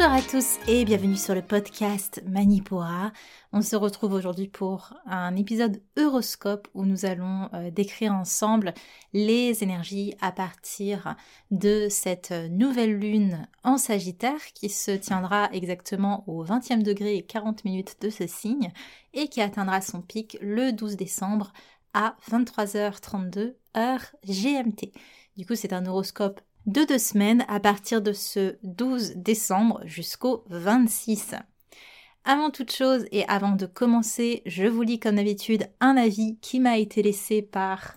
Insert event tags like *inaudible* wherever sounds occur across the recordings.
Bonjour à tous et bienvenue sur le podcast Manipura. On se retrouve aujourd'hui pour un épisode horoscope où nous allons euh, décrire ensemble les énergies à partir de cette nouvelle lune en Sagittaire qui se tiendra exactement au 20e degré et 40 minutes de ce signe et qui atteindra son pic le 12 décembre à 23h32 heure GMT. Du coup, c'est un horoscope de deux semaines à partir de ce 12 décembre jusqu'au 26. Avant toute chose et avant de commencer, je vous lis comme d'habitude un avis qui m'a été laissé par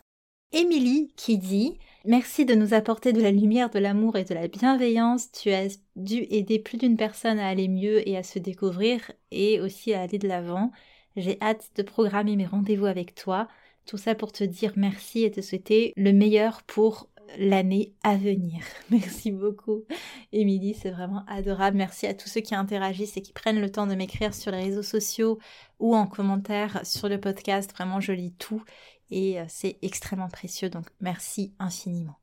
Émilie qui dit Merci de nous apporter de la lumière, de l'amour et de la bienveillance. Tu as dû aider plus d'une personne à aller mieux et à se découvrir et aussi à aller de l'avant. J'ai hâte de programmer mes rendez-vous avec toi. Tout ça pour te dire merci et te souhaiter le meilleur pour l'année à venir. *laughs* Merci beaucoup, Émilie, c'est vraiment adorable. Merci à tous ceux qui interagissent et qui prennent le temps de m'écrire sur les réseaux sociaux ou en commentaire sur le podcast. Vraiment, je lis tout et euh, c'est extrêmement précieux, donc merci infiniment.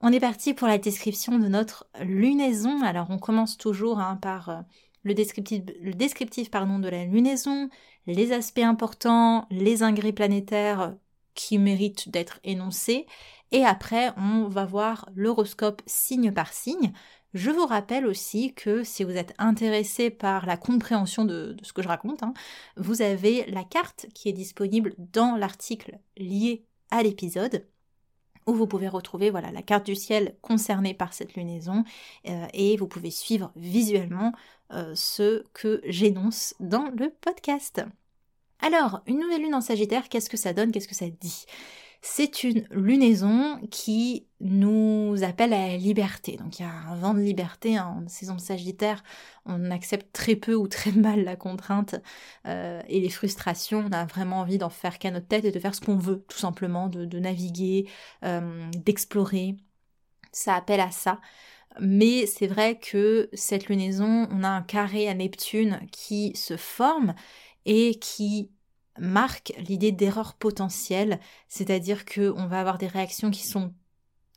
On est parti pour la description de notre lunaison. Alors, on commence toujours hein, par euh, le descriptif, le descriptif de la lunaison, les aspects importants, les ingrés planétaires qui méritent d'être énoncés, et après, on va voir l'horoscope signe par signe. Je vous rappelle aussi que si vous êtes intéressé par la compréhension de, ce que je raconte, hein, vous avez la carte qui est disponible dans l'article lié à l'épisode où vous pouvez retrouver voilà la carte du ciel concernée par cette lunaison euh, et vous pouvez suivre visuellement euh, ce que j'énonce dans le podcast. Alors, une nouvelle lune en Sagittaire, qu'est-ce que ça donne? Qu'est-ce que ça dit? C'est une lunaison qui nous appelle à la liberté. Donc il y a un vent de liberté hein. en saison sagittaire. On accepte très peu ou très mal la contrainte euh, et les frustrations. On a vraiment envie d'en faire qu'à notre tête et de faire ce qu'on veut, tout simplement, de, naviguer, euh, d'explorer. Ça appelle à ça. Mais c'est vrai que cette lunaison, on a un carré à Neptune qui se forme et qui marque l'idée d'erreur potentielle, c'est-à-dire qu'on va avoir des réactions qui sont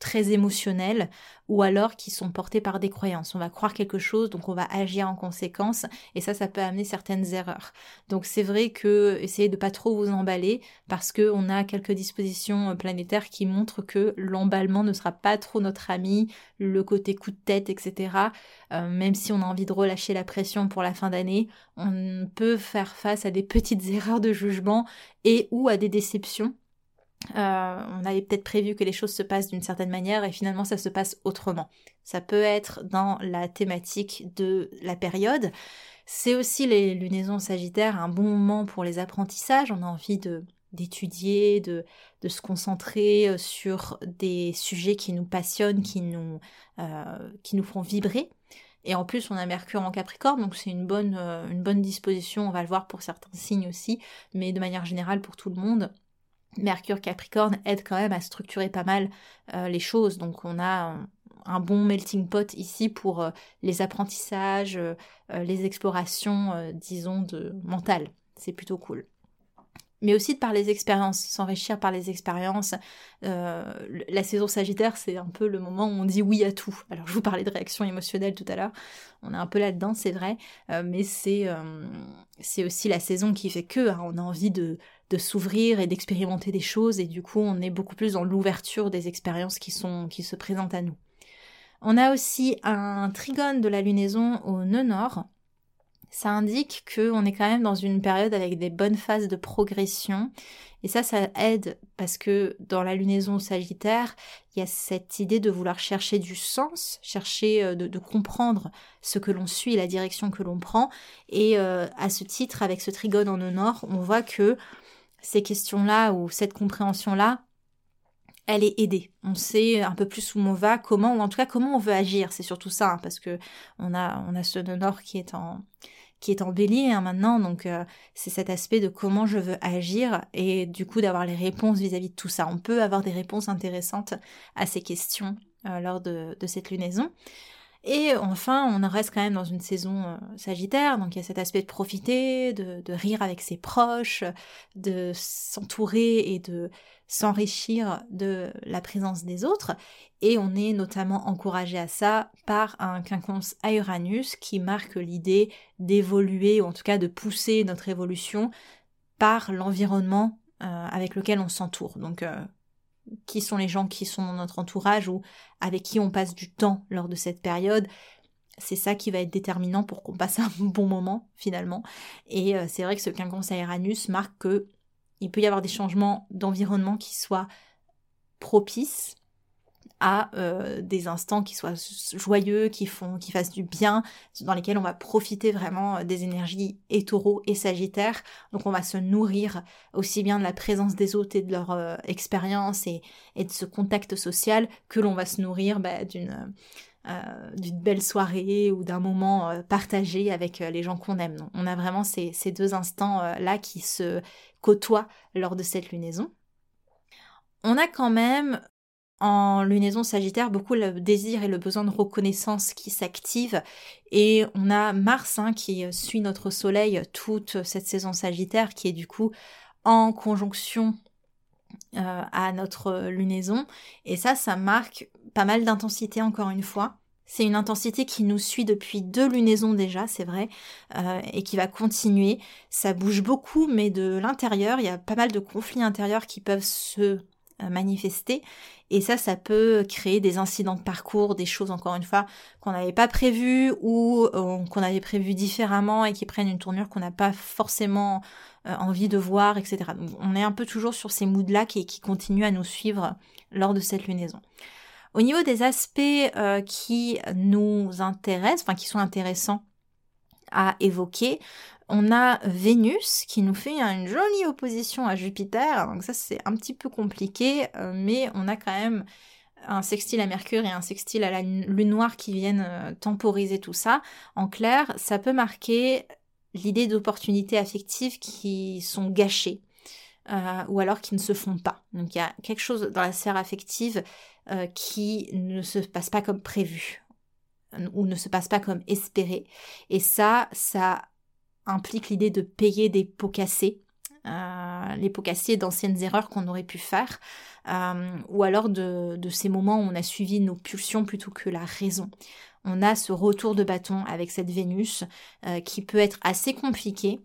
très émotionnelles ou alors qui sont portées par des croyances. On va croire quelque chose, donc on va agir en conséquence et ça, ça peut amener certaines erreurs. Donc c'est vrai que essayez de pas trop vous emballer parce que on a quelques dispositions planétaires qui montrent que l'emballement ne sera pas trop notre ami, le côté coup de tête, etc. Euh, même si on a envie de relâcher la pression pour la fin d'année, on peut faire face à des petites *laughs* erreurs de jugement et ou à des déceptions euh, on avait peut-être prévu que les choses se passent d'une certaine manière et finalement ça se passe autrement. Ça peut être dans la thématique de la période. C'est aussi les lunaisons sagittaires un bon moment pour les apprentissages. On a envie d'étudier, de, se concentrer euh, sur des sujets qui nous passionnent, qui nous, euh, qui nous font vibrer. Et en plus, on a Mercure en Capricorne, donc c'est une bonne disposition, on va le voir pour certains signes aussi, mais de manière générale pour tout le monde, Mercure Capricorne aide quand même à structurer pas mal euh, les choses. Donc on a un, bon melting pot ici pour euh, les apprentissages, euh, les explorations, disons, de mentales. C'est plutôt cool. Mais aussi de par les expériences, s'enrichir par les expériences. la saison Sagittaire, c'est un peu le moment où on dit oui à tout. Alors je vous parlais de réaction émotionnelle tout à l'heure. On est un peu là-dedans, c'est vrai. mais c'est aussi la saison qui fait que hein, on a envie de de s'ouvrir et d'expérimenter des choses et du coup on est beaucoup plus dans l'ouverture des expériences qui sont qui se présentent à nous. On a aussi un trigone de la lunaison au nœud nord. ça indique qu'on est quand même dans une période avec des bonnes phases de progression. Et ça, ça aide parce que dans la lunaison sagittaire, il y a cette idée de vouloir chercher du sens, chercher euh, de, comprendre ce que l'on suit, la direction que l'on prend. Et euh, à ce titre, avec ce trigone en nord, on voit que ces questions-là ou cette compréhension-là, elle est aidée. On sait un peu plus où on va, comment, ou en tout cas comment on veut agir. C'est surtout ça, hein, parce que on a, on a ce nord qui est en, qui est en bélier hein, maintenant, donc euh, c'est cet aspect de comment je veux agir et du coup d'avoir les réponses vis-à-vis de tout ça. On peut avoir des réponses intéressantes à ces questions euh, lors de, cette lunaison. Et enfin, on en reste quand même dans une saison euh, sagittaire, donc il y a cet aspect de profiter, de, rire avec ses proches, de s'entourer et de s'enrichir de la présence des autres. Et on est notamment encouragé à ça par un quinconce à Uranus qui marque l'idée d'évoluer, ou en tout cas de pousser notre évolution par l'environnement euh, avec lequel on s'entoure. Euh, qui sont les gens qui sont dans notre entourage ou avec qui on passe du temps lors de cette période c'est ça qui va être déterminant pour qu'on passe *laughs* un bon moment finalement. Et euh, c'est vrai que ce quinconce à Uranus marque que il peut y avoir des changements d'environnement qui soient propices à euh, des instants qui soient joyeux, qui font, qui fassent du bien, dans lesquels on va profiter vraiment euh, des énergies et taureaux et sagittaires. Donc on va se nourrir aussi bien de la présence des autres et de leur euh, expérience et, de ce contact social que l'on va se nourrir bah, d'une belle soirée ou d'un moment partagé avec les gens qu'on aime. on a vraiment ces, ces deux instants-là qui se côtoient lors de cette lunaison. On a quand même en lunaison sagittaire beaucoup le désir et le besoin de reconnaissance qui s'activent. Et on a Mars hein, qui suit notre soleil toute cette saison sagittaire qui est du coup en conjonction euh, à notre lunaison. Et ça ça marque pas mal d'intensité encore une fois. C'est une intensité qui nous suit depuis deux lunaisons déjà, c'est vrai, euh, et qui va continuer. Ça bouge beaucoup, mais de l'intérieur, il y a pas mal de conflits intérieurs qui peuvent se manifester. Et ça, ça peut créer des incidents de parcours, des choses, encore une fois, qu'on n'avait pas prévues ou euh, qu'on avait prévues différemment et qui prennent une tournure qu'on n'a pas forcément euh, envie de voir, etc. On est un peu toujours sur ces moods-là qui, qui continuent à nous suivre lors de cette lunaison. Au niveau des aspects qui nous intéressent, enfin qui sont intéressants à évoquer, on a Vénus qui nous fait une jolie opposition à Jupiter, donc ça c'est un petit peu compliqué, euh, mais on a quand même un sextile à Mercure et un sextile à la Lune noire qui viennent euh, temporiser tout ça. En clair, ça peut marquer l'idée d'opportunités affectives qui sont gâchées. Euh, ou alors qui ne se font pas. Donc il y a quelque chose dans la sphère affective qui ne se passe pas comme prévu ou ne se passe pas comme espéré. Et ça, ça implique l'idée de payer des pots cassés, euh, les pots cassés d'anciennes erreurs qu'on aurait pu faire, euh, ou alors de, ces moments où on a suivi nos pulsions plutôt que la raison. On a ce retour de bâton avec cette Vénus euh, qui peut être assez compliqué.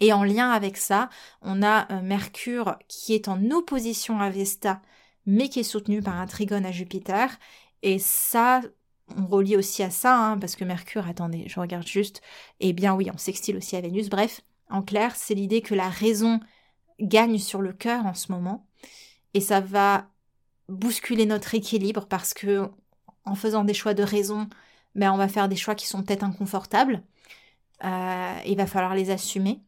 Et en lien avec ça, on a Mercure qui est en opposition à Vesta, mais qui est soutenu par un trigone à Jupiter. Et ça, on relie aussi à ça, hein, parce que Mercure, attendez, je regarde juste, eh bien oui, on sextile aussi à Vénus, bref, en clair, c'est l'idée que la raison gagne sur le cœur en ce moment, et ça va bousculer notre équilibre parce que en faisant des choix de raison, ben on va faire des choix qui sont peut-être inconfortables, euh, il va falloir les assumer.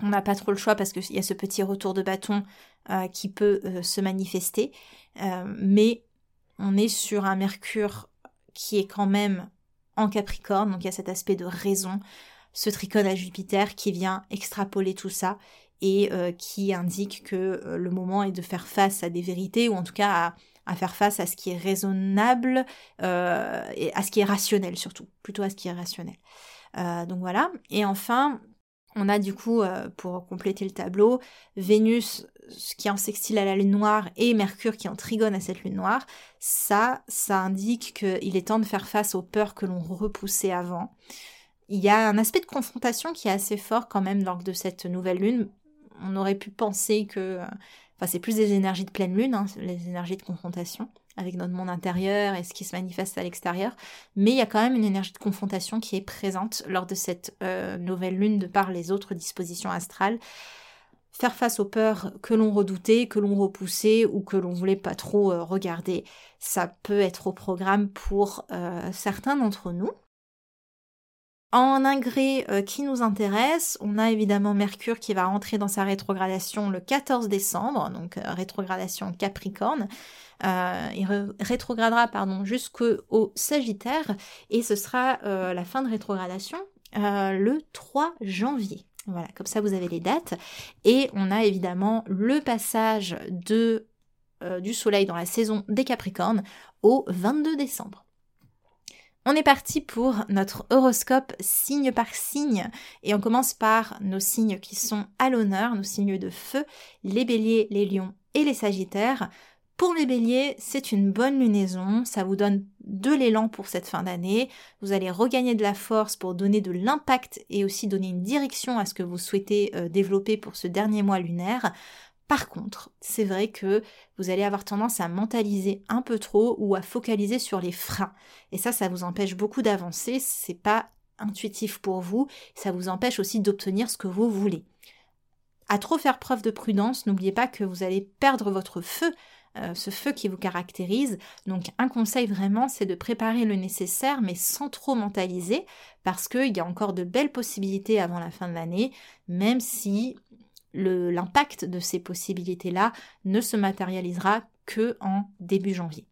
On n'a pas trop le choix parce qu'il y a ce petit retour de bâton euh, qui peut euh, se manifester, mais on est sur un Mercure qui est quand même en Capricorne, donc il y a cet aspect de raison, ce tricone à Jupiter qui vient extrapoler tout ça et euh, qui indique que euh, le moment est de faire face à des vérités ou en tout cas à, faire face à ce qui est raisonnable euh, et à ce qui est rationnel surtout, plutôt à ce qui est rationnel. donc voilà. Et enfin, on a du coup, pour compléter le tableau, Vénus qui est en sextile à la lune noire et Mercure qui est en trigone à cette lune noire, ça, ça indique qu'il est temps de faire face aux peurs que l'on repoussait avant. Il y a un aspect de confrontation qui est assez fort quand même lors de cette nouvelle lune. On aurait pu penser que, Enfin, c'est plus des énergies de pleine lune, hein, les énergies de confrontation avec notre monde intérieur et ce qui se manifeste à l'extérieur. Mais il y a quand même une énergie de confrontation qui est présente lors de cette euh, nouvelle lune de par les autres dispositions astrales. Faire face aux peurs que l'on redoutait, que l'on repoussait ou que l'on voulait pas trop euh, regarder, ça peut être au programme pour euh, certains d'entre nous. En ingré qui nous intéresse, on a évidemment Mercure qui va rentrer dans sa rétrogradation le 14 décembre, donc rétrogradation Capricorne. Euh, il rétrogradera pardon jusqu'au Sagittaire et ce sera euh, la fin de rétrogradation euh, le 3 janvier. Voilà, comme ça vous avez les dates. Et on a évidemment le passage de, du Soleil dans la saison des Capricornes au 22 décembre. On est parti pour notre horoscope signe par signe et on commence par nos signes qui sont à l'honneur, nos signes de feu, les béliers, les lions et les sagittaires. Pour les béliers, c'est une bonne lunaison, ça vous donne de l'élan pour cette fin d'année, vous allez regagner de la force pour donner de l'impact et aussi donner une direction à ce que vous souhaitez euh, développer pour ce dernier mois lunaire. Par contre, c'est vrai que vous allez avoir tendance à mentaliser un peu trop ou à focaliser sur les freins. Et ça, ça vous empêche beaucoup d'avancer, c'est pas intuitif pour vous, ça vous empêche aussi d'obtenir ce que vous voulez. À trop faire preuve de prudence, n'oubliez pas que vous allez perdre votre feu euh, ce feu qui vous caractérise. Donc un conseil vraiment, c'est de préparer le nécessaire, mais sans trop mentaliser, parce qu'il y a encore de belles possibilités avant la fin de l'année, même si l'impact de ces possibilités-là ne se matérialisera que en début janvier.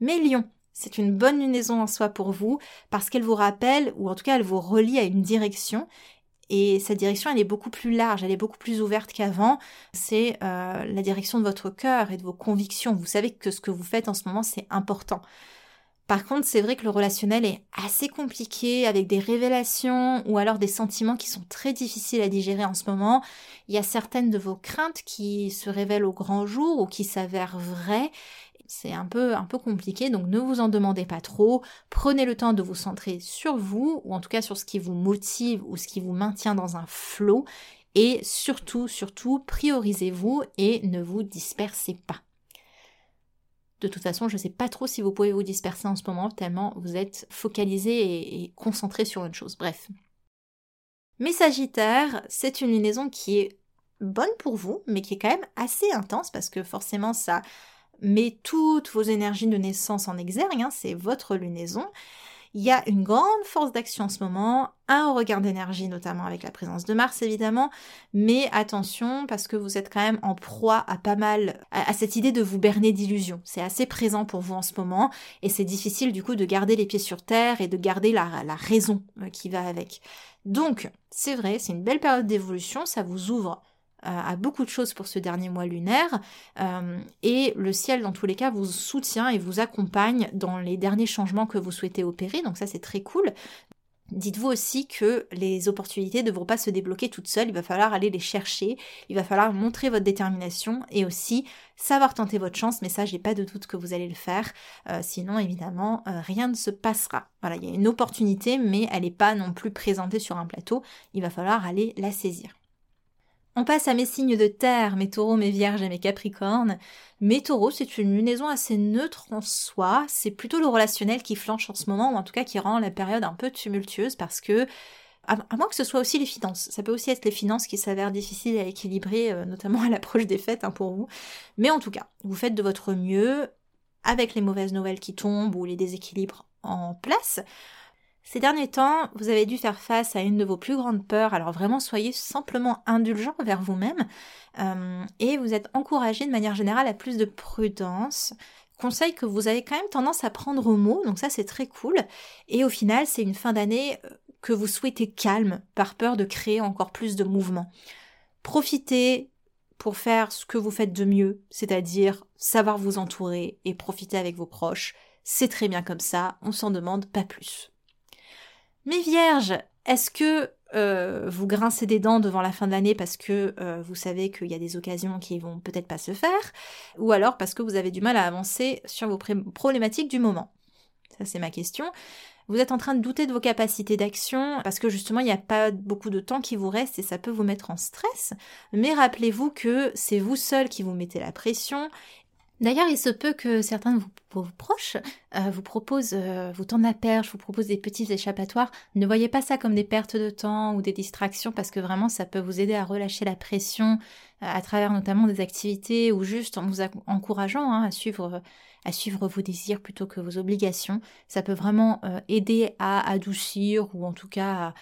Mais Lion, c'est une bonne lunaison en soi pour vous parce qu'elle vous rappelle, ou en tout cas elle vous relie à une direction et cette direction, elle est beaucoup plus large, elle est beaucoup plus ouverte qu'avant. C'est euh, la direction de votre cœur et de vos convictions. Vous savez que ce que vous faites en ce moment, c'est important. Par contre, c'est vrai que le relationnel est assez compliqué avec des révélations ou alors des sentiments qui sont très difficiles à digérer en ce moment. Il y a certaines de vos craintes qui se révèlent au grand jour ou qui s'avèrent vraies c'est un peu, un peu compliqué, donc ne vous en demandez pas trop. Prenez le temps de vous centrer sur vous, ou en tout cas sur ce qui vous motive ou ce qui vous maintient dans un flot. Et surtout, surtout, priorisez-vous et ne vous dispersez pas. De toute façon, je ne sais pas trop si vous pouvez vous disperser en ce moment, tellement vous êtes focalisé et, et concentré sur une chose. Bref. Mais Sagittaire, c'est une lunaison qui est bonne pour vous, mais qui est quand même assez intense parce que forcément ça met toutes vos énergies de naissance en exergue, hein, c'est votre lunaison. Il y a une grande force d'action en ce moment, un regard d'énergie notamment avec la présence de Mars évidemment, mais attention parce que vous êtes quand même en proie à pas mal à, cette idée de vous berner d'illusions. C'est assez présent pour vous en ce moment et c'est difficile du coup de garder les pieds sur terre et de garder la, la raison euh, qui va avec. Donc c'est vrai, c'est une belle période d'évolution, ça vous ouvre à beaucoup de choses pour ce dernier mois lunaire. Euh, et le ciel dans tous les cas vous soutient et vous accompagne dans les derniers changements que vous souhaitez opérer. Donc ça c'est très cool. Dites-vous aussi que les opportunités ne devront pas se débloquer toutes seules, il va falloir aller les chercher, il va falloir montrer votre détermination et aussi savoir tenter votre chance, mais ça j'ai pas de doute que vous allez le faire, euh, sinon évidemment euh, rien ne se passera. Voilà, il y a une opportunité mais elle n'est pas non plus présentée sur un plateau, il va falloir aller la saisir. On passe à mes signes de terre, mes taureaux, mes vierges et mes capricornes. Mes taureaux, c'est une lunaison assez neutre en soi. C'est plutôt le relationnel qui flanche en ce moment, ou en tout cas qui rend la période un peu tumultueuse parce que, à, moins que ce soit aussi les finances. Ça peut aussi être les finances qui s'avèrent difficiles à équilibrer, euh, notamment *laughs* à l'approche des fêtes hein, pour vous. Mais en tout cas, vous faites de votre mieux avec les mauvaises nouvelles qui tombent ou les déséquilibres en place. Ces derniers temps, vous avez dû faire face à une de vos plus grandes peurs, alors vraiment soyez simplement indulgent vers vous-même euh, et vous êtes encouragé de manière générale à plus de prudence. Conseil que vous avez quand même tendance à prendre au mot, donc ça c'est très cool. Et au final, c'est une fin d'année euh, que vous souhaitez calme par peur de créer encore plus de mouvements. Profitez pour faire ce que vous faites de mieux, c'est-à-dire savoir vous entourer et profiter avec vos proches. C'est très bien comme ça, on s'en demande pas plus. Mais vierge, est-ce que euh, vous grincez des dents devant la fin de l'année parce que euh, vous savez qu'il y a des occasions qui vont peut-être pas se faire, ou alors parce que vous avez du mal à avancer sur vos problématiques du moment? Ça c'est ma question. vous êtes en train de douter de vos capacités d'action parce que justement il n'y a pas beaucoup de temps qui vous reste et ça peut vous mettre en stress. Mais rappelez-vous que c'est vous seul qui vous mettez la pression D'ailleurs, il se peut que certains de vos, proches euh, vous proposent, euh, vous tendent la perche, vous proposent des petits échappatoires. Ne voyez pas ça comme des pertes de temps ou des distractions parce que vraiment ça peut vous aider à relâcher la pression euh, à travers notamment des activités ou juste en vous encourageant hein, à suivre vos désirs plutôt que vos obligations. Ça peut vraiment aider à adoucir ou en tout cas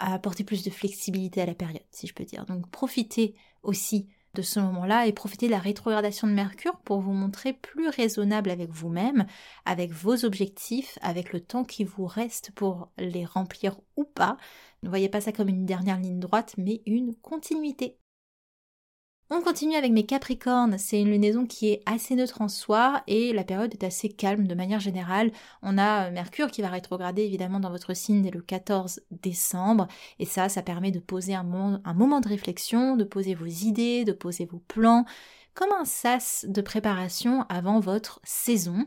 à apporter plus de flexibilité à la période, si je peux dire. Donc profitez aussi de ce moment-là et profitez de la rétrogradation de Mercure pour vous montrer plus raisonnable avec vous-même, avec vos objectifs, avec le temps qui vous reste pour les remplir ou pas. Ne voyez pas ça comme une dernière ligne droite, mais une continuité. On continue avec mes Capricornes, c'est une lunaison qui est assez neutre en soi et la période est assez calme de manière générale. On a euh, Mercure qui va rétrograder évidemment dans votre signe dès le 14 décembre et ça, ça permet de poser un moment, de réflexion, de poser vos idées, de poser vos plans comme un sas de préparation avant votre saison.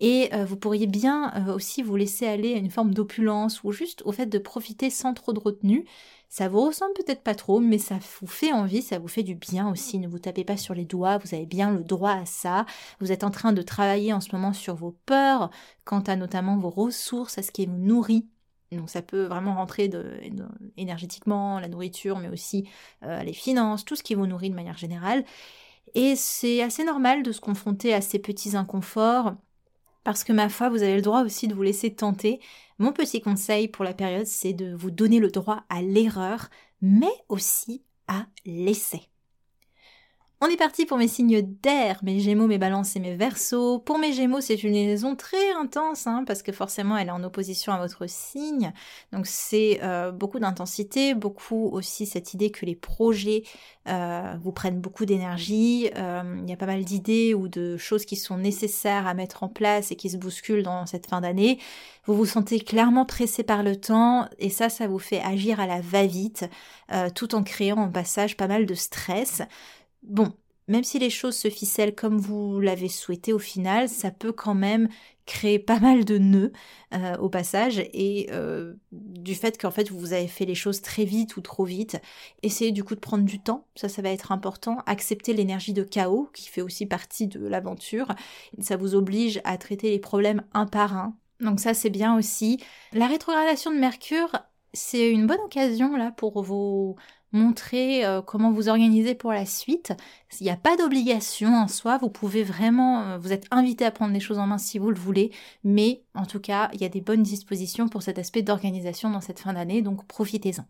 Et euh, vous pourriez bien euh, aussi vous laisser aller à une forme d'opulence ou juste au fait de profiter sans trop de retenue. Ça vous ressemble peut-être pas trop, mais ça vous fait envie, ça vous fait du bien aussi. Ne vous tapez pas sur les doigts, vous avez bien le droit à ça. Vous êtes en train de travailler en ce moment sur vos peurs, quant à notamment vos ressources, à ce qui vous nourrit. Donc ça peut vraiment rentrer énergétiquement, la nourriture, mais aussi euh, les finances, tout ce qui vous nourrit de manière générale. Et c'est assez normal de se confronter à ces petits inconforts, parce que ma foi, vous avez le droit aussi de vous laisser tenter. Mon petit conseil pour la période, c'est de vous donner le droit à l'erreur, mais aussi à l'essai. On est parti pour mes signes d'air, mes gémeaux, mes balances et mes versos. Pour mes gémeaux, c'est une liaison très intense, hein, parce que forcément elle est en opposition à votre signe. Donc c'est euh, beaucoup d'intensité, beaucoup aussi cette idée que les projets euh, vous prennent beaucoup d'énergie. Euh, il y a pas mal d'idées ou de choses qui sont nécessaires à mettre en place et qui se bousculent dans cette fin d'année. Vous vous sentez clairement pressé par le temps et ça, ça vous fait agir à la va-vite, tout en créant en passage pas mal de stress. Bon, même si les choses se ficellent comme vous l'avez souhaité au final, ça peut quand même créer pas mal de nœuds euh, au passage et euh, du fait qu'en fait vous avez fait les choses très vite ou trop vite. Essayez du coup de prendre du temps, ça ça va être important. Accepter l'énergie de chaos qui fait aussi partie de l'aventure. Ça vous oblige à traiter les problèmes un par un. Donc ça c'est bien aussi. La rétrogradation de Mercure, c'est une bonne occasion là pour vos montrer euh, comment vous organiser pour la suite. Il n'y a pas d'obligation en soi, vous pouvez vraiment, euh, vous êtes invité à prendre les choses en main si vous le voulez, mais en tout cas, il y a des bonnes dispositions pour cet aspect d'organisation dans cette fin d'année, donc profitez-en.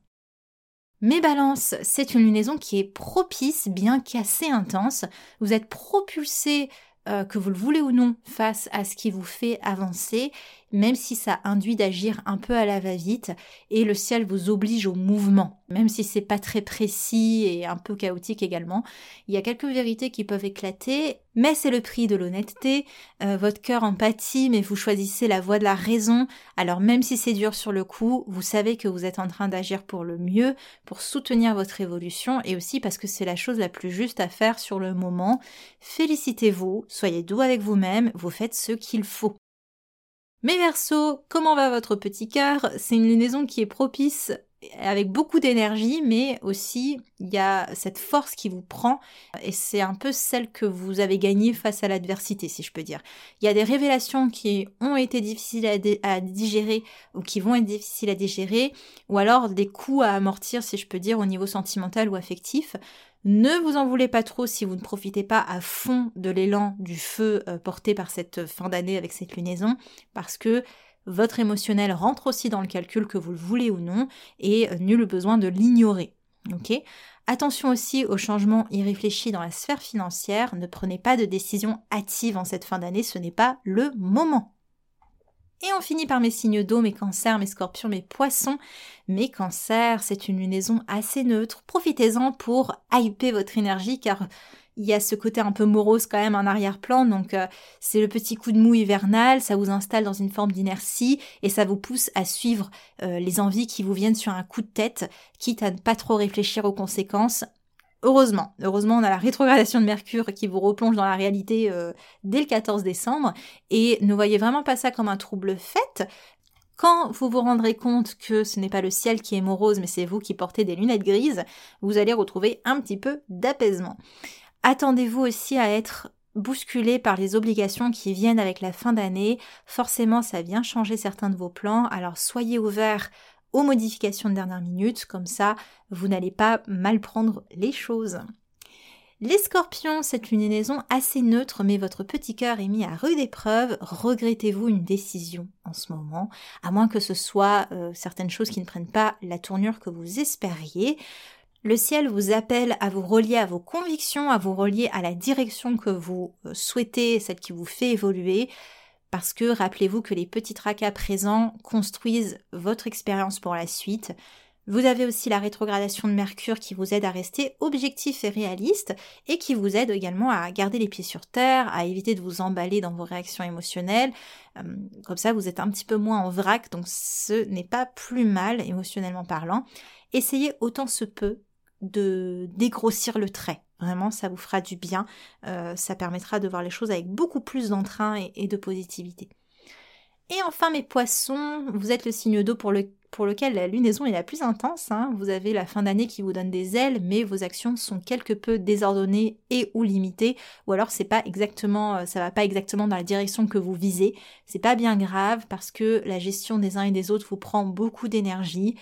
Mes balances, c'est une lunaison qui est propice, bien qu'assez intense. Vous êtes propulsé euh, que vous le voulez ou non, face à ce qui vous fait avancer, même si ça induit d'agir un peu à la va-vite, et le ciel vous oblige au mouvement, même si c'est pas très précis et un peu chaotique également. Il y a quelques vérités qui peuvent éclater, mais c'est le prix de l'honnêteté. Euh, votre cœur empathie, mais vous choisissez la voie de la raison. Alors même si c'est dur sur le coup, vous savez que vous êtes en train d'agir pour le mieux, pour soutenir votre évolution, et aussi parce que c'est la chose la plus juste à faire sur le moment. Félicitez-vous, soyez doux avec vous-même, vous faites ce qu'il faut. Mes versos, comment va votre petit cœur? C'est une lunaison qui est propice avec beaucoup d'énergie, mais aussi il y a cette force qui vous prend et c'est un peu celle que vous avez gagnée face à l'adversité, si je peux dire. Il y a des révélations qui ont été difficiles à, digérer ou qui vont être difficiles à digérer, ou alors des coups à amortir, si je peux dire, au niveau sentimental ou affectif. Ne vous en voulez pas trop si vous ne profitez pas à fond de l'élan du feu euh, porté par cette fin d'année avec cette lunaison, parce que votre émotionnel rentre aussi dans le calcul que vous le voulez ou non, et euh, nul besoin de l'ignorer. Ok? Attention aussi aux changements irréfléchis dans la sphère financière, ne prenez pas de décisions hâtives en cette fin d'année, ce n'est pas le moment. Et on finit par mes signes d'eau, mes cancers, mes scorpions, mes poissons. Mes cancers, c'est une lunaison assez neutre. Profitez-en pour hyper votre énergie car il y a ce côté un peu morose quand même en arrière-plan, donc euh, c'est le petit coup de mou hivernal, ça vous installe dans une forme d'inertie et ça vous pousse à suivre euh, les envies qui vous viennent sur un coup de tête, quitte à ne pas trop réfléchir aux conséquences. Heureusement, heureusement, on a la rétrogradation de Mercure qui vous replonge dans la réalité euh, dès le 14 décembre. Et ne voyez vraiment pas ça comme un trouble fait. Quand vous vous rendrez compte que ce n'est pas le ciel qui est morose, mais c'est vous qui portez des lunettes grises, vous allez retrouver un petit peu d'apaisement. Attendez-vous aussi à être bousculé par les obligations qui viennent avec la fin d'année. Forcément, ça vient changer certains de vos plans, alors soyez ouverts aux modifications de dernière minute, comme ça, vous n'allez pas mal prendre les choses. Les scorpions, c'est une liaison assez neutre, mais votre petit cœur est mis à rude épreuve. Regrettez-vous une décision en ce moment, à moins que ce soit euh, certaines choses qui ne prennent pas la tournure que vous espériez. Le ciel vous appelle à vous relier à vos convictions, à vous relier à la direction que vous euh, souhaitez, celle qui vous fait évoluer, parce que rappelez-vous que les petits tracas présents construisent votre expérience pour la suite. Vous avez aussi la rétrogradation de Mercure qui vous aide à rester objectif et réaliste et qui vous aide également à garder les pieds sur terre, à éviter de vous emballer dans vos réactions émotionnelles. Euh, comme ça, vous êtes un petit peu moins en vrac, donc ce n'est pas plus mal émotionnellement parlant. Essayez autant se peut de dégrossir le trait. Vraiment, ça vous fera du bien. Euh, ça permettra de voir les choses avec beaucoup plus d'entrain et, de positivité. Et enfin, mes poissons, vous êtes le signe d'eau pour, le, pour lequel la lunaison est la plus intense. Hein. Vous avez la fin d'année qui vous donne des ailes, mais vos actions sont quelque peu désordonnées et ou limitées, ou alors c'est pas exactement, euh, ça va pas exactement dans la direction que vous visez. C'est pas bien grave parce que la gestion des uns et des autres vous prend beaucoup d'énergie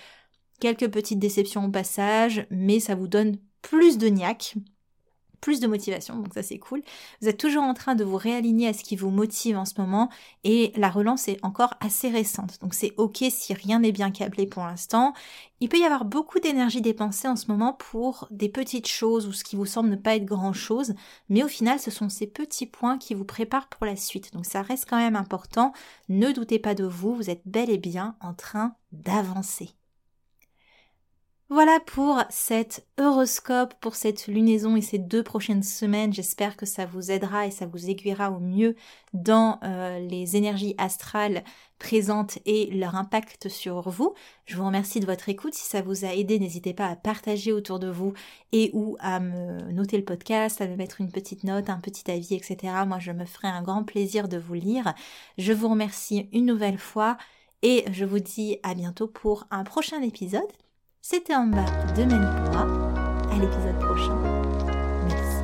quelques petites déceptions au passage, mais ça vous donne plus de niaque, plus de motivation, donc ça c'est cool. Vous êtes toujours en train de vous réaligner à ce qui vous motive en ce moment et la relance est encore assez récente, donc c'est ok si rien n'est bien câblé pour l'instant. Il peut y avoir beaucoup d'énergie dépensée en ce moment pour des petites choses ou ce qui vous semble ne pas être grand chose, mais au final ce sont ces petits points qui vous préparent pour la suite, donc ça reste quand même important. Ne doutez pas de vous, vous êtes bel et bien en train d'avancer. Voilà pour cet horoscope, pour cette lunaison et ces deux prochaines semaines. J'espère que ça vous aidera et ça vous aiguillera au mieux dans euh, les énergies astrales présentes et leur impact sur vous. Je vous remercie de votre écoute. Si ça vous a aidé, n'hésitez pas à partager autour de vous et ou à me noter le podcast, à me mettre une petite note, un petit avis, etc. Moi, je me ferai un grand plaisir de vous lire. Je vous remercie une nouvelle fois et je vous dis à bientôt pour un prochain épisode. C'était en bas de Manipura. À l'épisode prochain. Merci.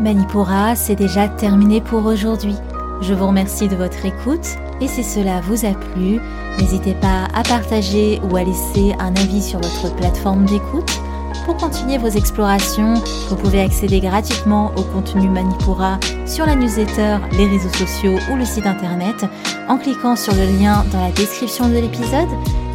Manipura, c'est déjà terminé pour aujourd'hui. Je vous remercie de votre écoute et si cela vous a plu, n'hésitez pas à partager ou à laisser un avis sur votre plateforme d'écoute. Pour continuer vos explorations, vous pouvez accéder gratuitement au contenu Manipura sur la newsletter, les réseaux sociaux ou le site internet en cliquant sur le lien dans la description de l'épisode